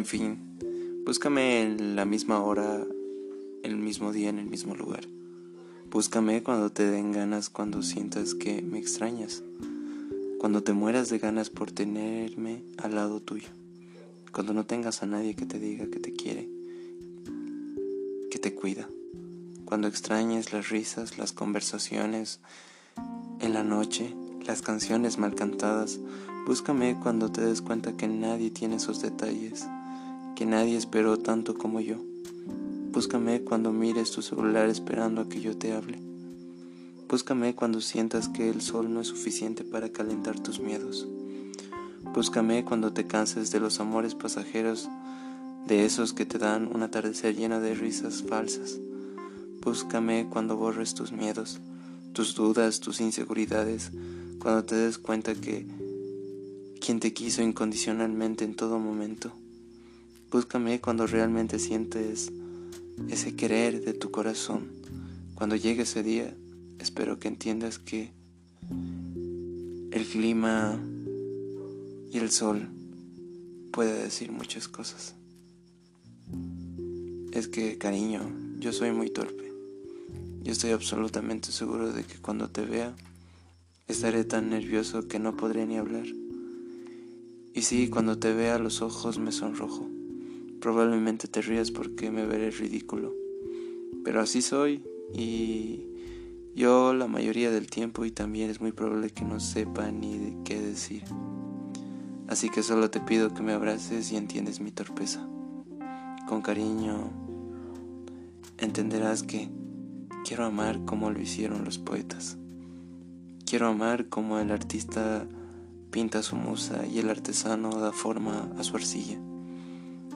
En fin, búscame en la misma hora, el mismo día, en el mismo lugar. Búscame cuando te den ganas, cuando sientas que me extrañas, cuando te mueras de ganas por tenerme al lado tuyo, cuando no tengas a nadie que te diga que te quiere, que te cuida, cuando extrañes las risas, las conversaciones en la noche, las canciones mal cantadas, búscame cuando te des cuenta que nadie tiene esos detalles, que nadie esperó tanto como yo. Búscame cuando mires tu celular esperando a que yo te hable. Búscame cuando sientas que el sol no es suficiente para calentar tus miedos. Búscame cuando te canses de los amores pasajeros, de esos que te dan un atardecer lleno de risas falsas. Búscame cuando borres tus miedos, tus dudas, tus inseguridades, cuando te des cuenta que quien te quiso incondicionalmente en todo momento. Búscame cuando realmente sientes ese querer de tu corazón. Cuando llegue ese día, espero que entiendas que el clima y el sol puede decir muchas cosas. Es que, cariño, yo soy muy torpe. Yo estoy absolutamente seguro de que cuando te vea, estaré tan nervioso que no podré ni hablar. Y sí, cuando te vea los ojos me sonrojo. Probablemente te rías porque me veré ridículo. Pero así soy y yo la mayoría del tiempo y también es muy probable que no sepa ni de qué decir. Así que solo te pido que me abraces y entiendes mi torpeza. Con cariño entenderás que quiero amar como lo hicieron los poetas. Quiero amar como el artista pinta su musa y el artesano da forma a su arcilla.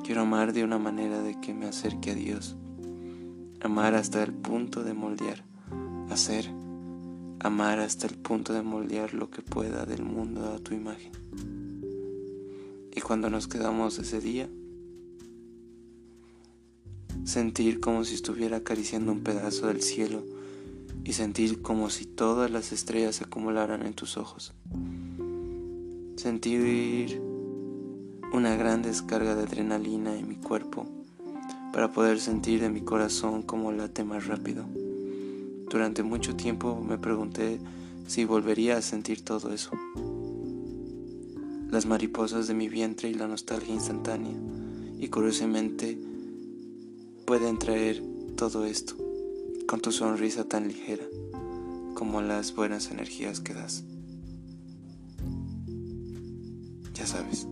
Quiero amar de una manera de que me acerque a Dios. Amar hasta el punto de moldear, hacer, amar hasta el punto de moldear lo que pueda del mundo a tu imagen. Y cuando nos quedamos ese día, sentir como si estuviera acariciando un pedazo del cielo y sentir como si todas las estrellas se acumularan en tus ojos. Sentir una gran descarga de adrenalina en mi cuerpo para poder sentir de mi corazón como late más rápido. Durante mucho tiempo me pregunté si volvería a sentir todo eso. Las mariposas de mi vientre y la nostalgia instantánea, y curiosamente pueden traer todo esto con tu sonrisa tan ligera como las buenas energías que das. Ya sabes.